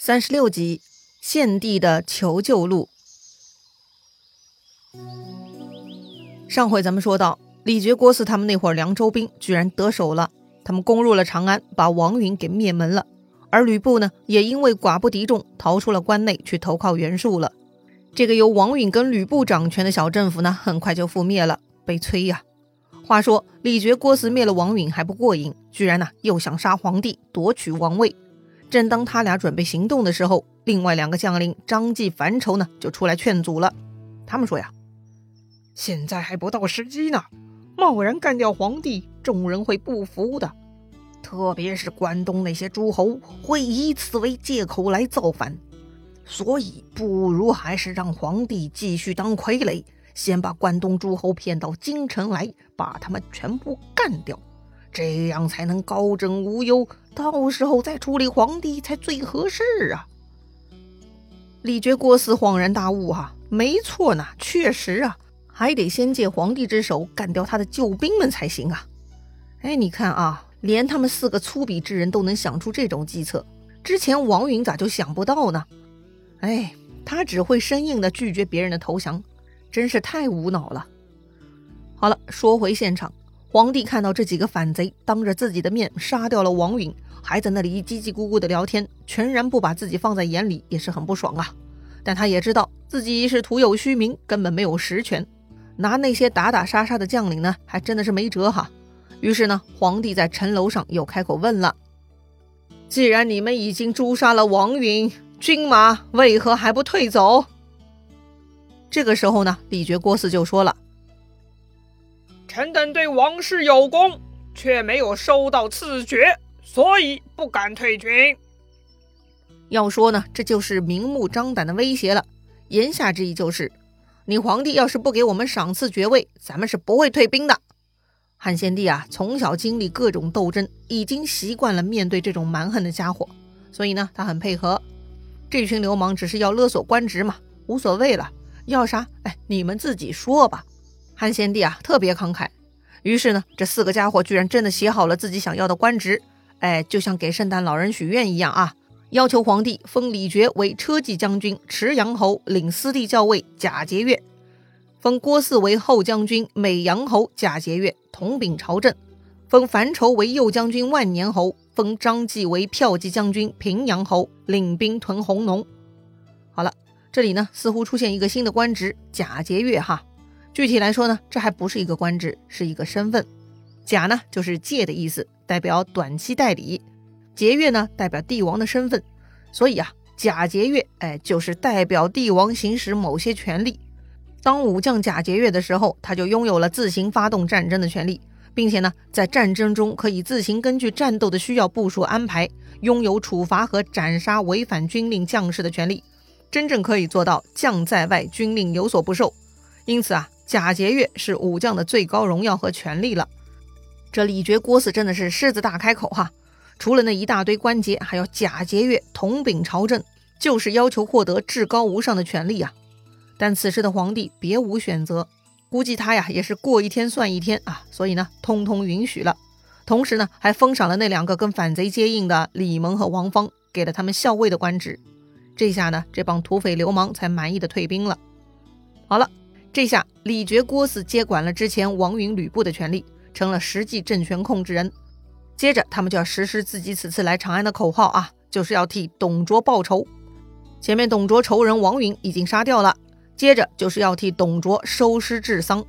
三十六集，献帝的求救录。上回咱们说到，李傕郭汜他们那伙凉州兵居然得手了，他们攻入了长安，把王允给灭门了。而吕布呢，也因为寡不敌众，逃出了关内，去投靠袁术了。这个由王允跟吕布掌权的小政府呢，很快就覆灭了，悲催呀。话说李傕郭汜灭了王允还不过瘾，居然呢又想杀皇帝，夺取王位。正当他俩准备行动的时候，另外两个将领张继、樊稠呢就出来劝阻了。他们说呀：“现在还不到时机呢，贸然干掉皇帝，众人会不服的。特别是关东那些诸侯，会以此为借口来造反。所以，不如还是让皇帝继续当傀儡。”先把关东诸侯骗到京城来，把他们全部干掉，这样才能高枕无忧。到时候再处理皇帝才最合适啊！李傕郭汜恍然大悟啊，没错呢，确实啊，还得先借皇帝之手干掉他的救兵们才行啊！哎，你看啊，连他们四个粗鄙之人都能想出这种计策，之前王允咋就想不到呢？哎，他只会生硬的拒绝别人的投降。真是太无脑了。好了，说回现场，皇帝看到这几个反贼当着自己的面杀掉了王允，还在那里叽叽咕咕的聊天，全然不把自己放在眼里，也是很不爽啊。但他也知道自己是徒有虚名，根本没有实权，拿那些打打杀杀的将领呢，还真的是没辙哈。于是呢，皇帝在城楼上又开口问了：“既然你们已经诛杀了王允，军马为何还不退走？”这个时候呢，李傕郭汜就说了：“臣等对王室有功，却没有收到赐爵，所以不敢退军。”要说呢，这就是明目张胆的威胁了。言下之意就是，你皇帝要是不给我们赏赐爵位，咱们是不会退兵的。汉献帝啊，从小经历各种斗争，已经习惯了面对这种蛮横的家伙，所以呢，他很配合。这群流氓只是要勒索官职嘛，无所谓了。要啥？哎，你们自己说吧。汉献帝啊，特别慷慨。于是呢，这四个家伙居然真的写好了自己想要的官职，哎，就像给圣诞老人许愿一样啊！要求皇帝封李傕为车骑将军、池阳侯，领司隶校尉，假节钺；封郭汜为后将军、美阳侯，假节钺，统秉朝政；封樊稠为右将军、万年侯；封张继为骠骑将军、平阳侯，领兵屯弘农。好了。这里呢，似乎出现一个新的官职——假节钺哈。具体来说呢，这还不是一个官职，是一个身份。假呢，就是借的意思，代表短期代理；节钺呢，代表帝王的身份。所以啊，假节钺，哎，就是代表帝王行使某些权利。当武将假节钺的时候，他就拥有了自行发动战争的权利，并且呢，在战争中可以自行根据战斗的需要部署安排，拥有处罚和斩杀违反军令将士的权利。真正可以做到将在外，军令有所不受。因此啊，假节钺是武将的最高荣耀和权利了。这李傕郭汜真的是狮子大开口哈！除了那一大堆官节，还要假节钺统秉朝政，就是要求获得至高无上的权利啊。但此时的皇帝别无选择，估计他呀也是过一天算一天啊，所以呢，通通允许了。同时呢，还封赏了那两个跟反贼接应的李蒙和王方，给了他们校尉的官职。这下呢，这帮土匪流氓才满意的退兵了。好了，这下李傕郭汜接管了之前王允、吕布的权力，成了实际政权控制人。接着，他们就要实施自己此次来长安的口号啊，就是要替董卓报仇。前面董卓仇人王允已经杀掉了，接着就是要替董卓收尸治丧。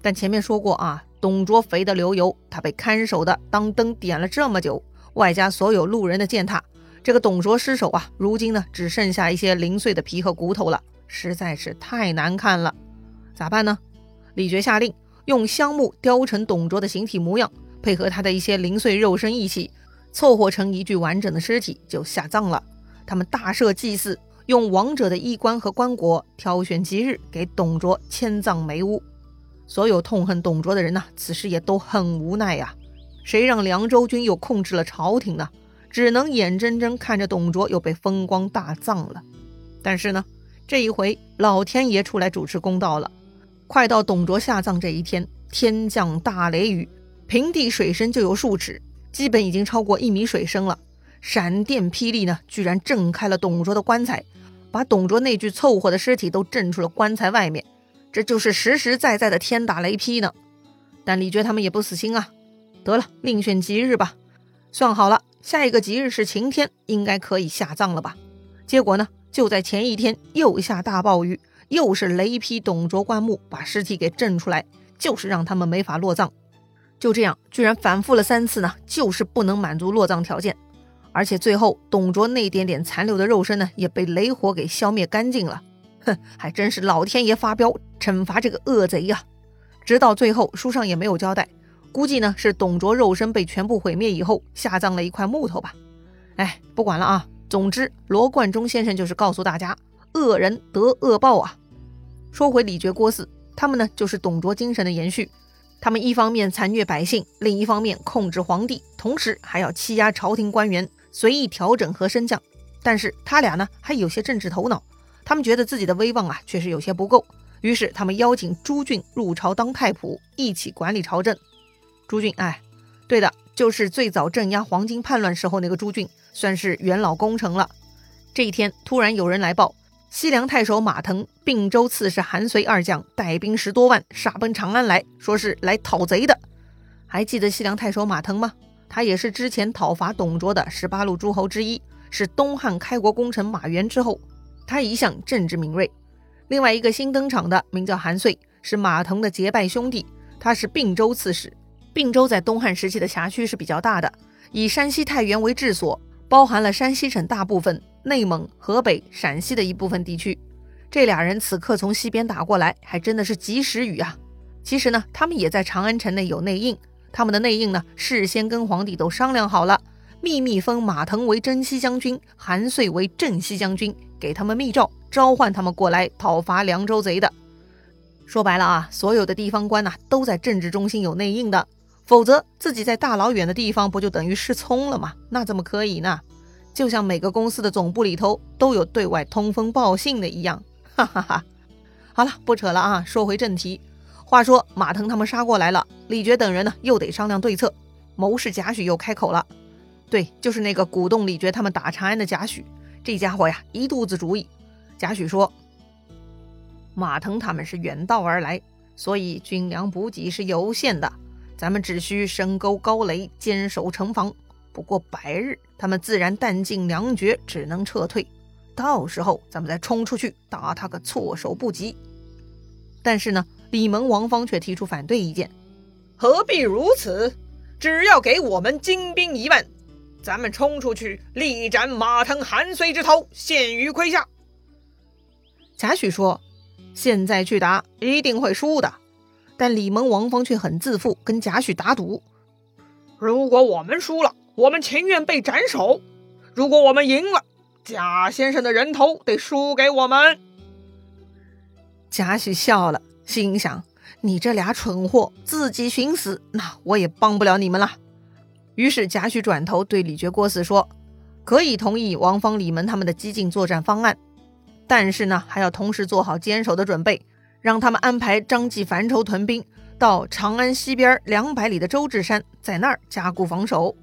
但前面说过啊，董卓肥得流油，他被看守的当灯点了这么久，外加所有路人的践踏。这个董卓尸首啊，如今呢只剩下一些零碎的皮和骨头了，实在是太难看了。咋办呢？李傕下令用香木雕成董卓的形体模样，配合他的一些零碎肉身义气，凑合成一具完整的尸体就下葬了。他们大设祭祀，用王者的衣冠和棺椁，挑选吉日给董卓迁葬梅屋。所有痛恨董卓的人呢，此时也都很无奈呀。谁让凉州军又控制了朝廷呢？只能眼睁睁看着董卓又被风光大葬了。但是呢，这一回老天爷出来主持公道了。快到董卓下葬这一天，天降大雷雨，平地水深就有数尺，基本已经超过一米水深了。闪电霹雳呢，居然震开了董卓的棺材，把董卓那具凑合的尸体都震出了棺材外面。这就是实实在在的天打雷劈呢。但李傕他们也不死心啊，得了，另选吉日吧。算好了，下一个吉日是晴天，应该可以下葬了吧？结果呢，就在前一天又下大暴雨，又是雷劈董卓棺木，把尸体给震出来，就是让他们没法落葬。就这样，居然反复了三次呢，就是不能满足落葬条件。而且最后，董卓那点点残留的肉身呢，也被雷火给消灭干净了。哼，还真是老天爷发飙，惩罚这个恶贼呀！直到最后，书上也没有交代，估计呢是董卓肉身被全部毁灭以后，下葬了一块木头吧。哎，不管了啊。总之，罗贯中先生就是告诉大家，恶人得恶报啊。说回李傕郭汜，他们呢就是董卓精神的延续。他们一方面残虐百姓，另一方面控制皇帝，同时还要欺压朝廷官员，随意调整和升降。但是他俩呢还有些政治头脑，他们觉得自己的威望啊确实有些不够。于是，他们邀请朱俊入朝当太仆，一起管理朝政。朱俊，哎，对的，就是最早镇压黄巾叛乱时候那个朱俊，算是元老功臣了。这一天，突然有人来报，西凉太守马腾、并州刺史韩遂二将带兵十多万杀奔长安来，说是来讨贼的。还记得西凉太守马腾吗？他也是之前讨伐董卓的十八路诸侯之一，是东汉开国功臣马援之后。他一向政治敏锐。另外一个新登场的名叫韩遂，是马腾的结拜兄弟。他是并州刺史。并州在东汉时期的辖区是比较大的，以山西太原为治所，包含了山西省大部分、内蒙、河北、陕西的一部分地区。这俩人此刻从西边打过来，还真的是及时雨啊！其实呢，他们也在长安城内有内应。他们的内应呢，事先跟皇帝都商量好了，秘密封马腾为征西将军，韩遂为镇西将军，给他们密诏。召唤他们过来讨伐凉州贼的，说白了啊，所有的地方官呐都在政治中心有内应的，否则自己在大老远的地方不就等于失聪了吗？那怎么可以呢？就像每个公司的总部里头都有对外通风报信的一样，哈哈哈。好了，不扯了啊，说回正题。话说马腾他们杀过来了，李傕等人呢又得商量对策。谋士贾诩又开口了，对，就是那个鼓动李傕他们打长安的贾诩，这家伙呀一肚子主意。贾诩说：“马腾他们是远道而来，所以军粮补给是有限的。咱们只需深沟高垒，坚守城防。不过百日，他们自然弹尽粮绝，只能撤退。到时候，咱们再冲出去，打他个措手不及。”但是呢，李蒙、王方却提出反对意见：“何必如此？只要给我们精兵一万，咱们冲出去，力斩马腾、韩遂之头，献于麾下。”贾诩说：“现在去打，一定会输的。”但李蒙、王方却很自负，跟贾诩打赌：“如果我们输了，我们情愿被斩首；如果我们赢了，贾先生的人头得输给我们。”贾诩笑了，心想：“你这俩蠢货，自己寻死，那我也帮不了你们了。”于是贾诩转头对李傕、郭汜说：“可以同意王方、李蒙他们的激进作战方案。”但是呢，还要同时做好坚守的准备，让他们安排张继樊稠屯兵到长安西边两百里的周至山，在那儿加固防守。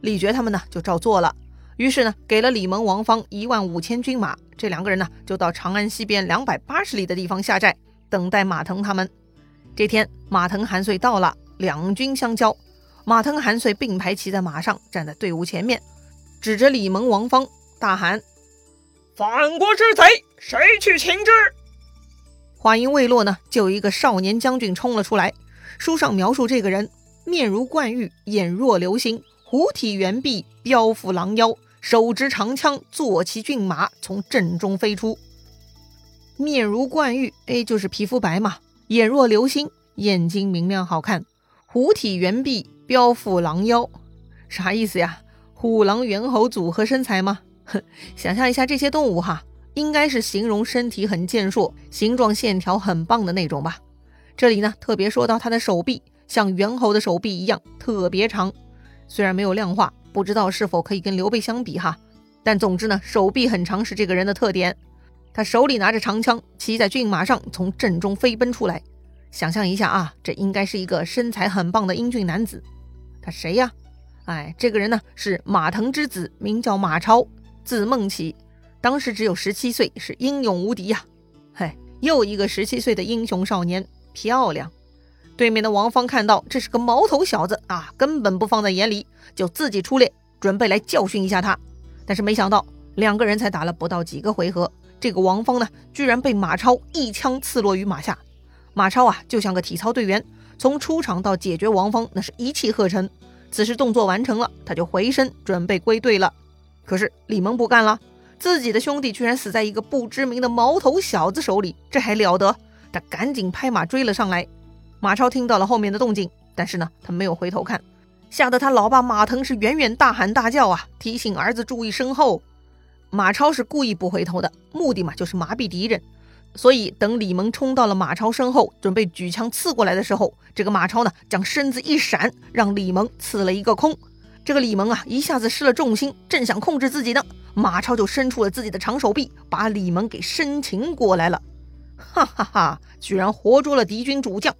李傕他们呢就照做了，于是呢给了李蒙、王方一万五千军马，这两个人呢就到长安西边两百八十里的地方下寨，等待马腾他们。这天，马腾、韩遂到了，两军相交，马腾、韩遂并排骑在马上，站在队伍前面，指着李蒙、王方大喊。反国之贼，谁去擒之？话音未落呢，就有一个少年将军冲了出来。书上描述这个人，面如冠玉，眼若流星，虎体猿臂，彪腹狼腰，手执长枪，坐骑骏马，从阵中飞出。面如冠玉，哎，就是皮肤白嘛；眼若流星，眼睛明亮好看；虎体猿臂，彪腹狼腰，啥意思呀？虎狼猿猴组合身材吗？哼，想象一下这些动物哈，应该是形容身体很健硕，形状线条很棒的那种吧。这里呢，特别说到它的手臂，像猿猴的手臂一样特别长。虽然没有量化，不知道是否可以跟刘备相比哈。但总之呢，手臂很长是这个人的特点。他手里拿着长枪，骑在骏马上从阵中飞奔出来。想象一下啊，这应该是一个身材很棒的英俊男子。他谁呀？哎，这个人呢是马腾之子，名叫马超，字孟起，当时只有十七岁，是英勇无敌呀。嘿，又一个十七岁的英雄少年，漂亮。对面的王芳看到这是个毛头小子啊，根本不放在眼里，就自己出列，准备来教训一下他。但是没想到，两个人才打了不到几个回合，这个王芳呢，居然被马超一枪刺落于马下。马超啊，就像个体操队员，从出场到解决王芳，那是一气呵成。此时动作完成了，他就回身准备归队了。可是李蒙不干了，自己的兄弟居然死在一个不知名的毛头小子手里，这还了得？他赶紧拍马追了上来。马超听到了后面的动静，但是呢，他没有回头看，吓得他老爸马腾是远远大喊大叫啊，提醒儿子注意身后。马超是故意不回头的，目的嘛，就是麻痹敌人。所以，等李蒙冲到了马超身后，准备举枪刺过来的时候，这个马超呢，将身子一闪，让李蒙刺了一个空。这个李蒙啊，一下子失了重心，正想控制自己呢，马超就伸出了自己的长手臂，把李蒙给生擒过来了。哈哈哈，居然活捉了敌军主将！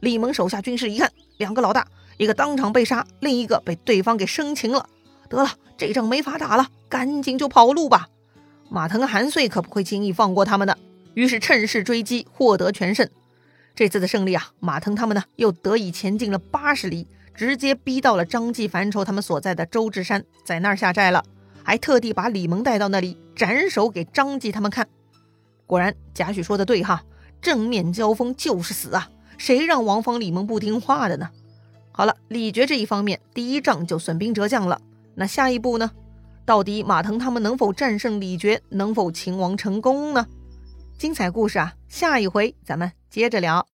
李蒙手下军士一看，两个老大，一个当场被杀，另一个被对方给生擒了。得了，这仗没法打了，赶紧就跑路吧。马腾、韩遂可不会轻易放过他们的。于是趁势追击，获得全胜。这次的胜利啊，马腾他们呢又得以前进了八十里，直接逼到了张继、樊稠他们所在的周至山，在那儿下寨了。还特地把李蒙带到那里斩首给张继他们看。果然，贾诩说的对哈，正面交锋就是死啊！谁让王芳、李蒙不听话的呢？好了，李傕这一方面，第一仗就损兵折将了。那下一步呢？到底马腾他们能否战胜李傕，能否擒王成功呢？精彩故事啊，下一回咱们接着聊。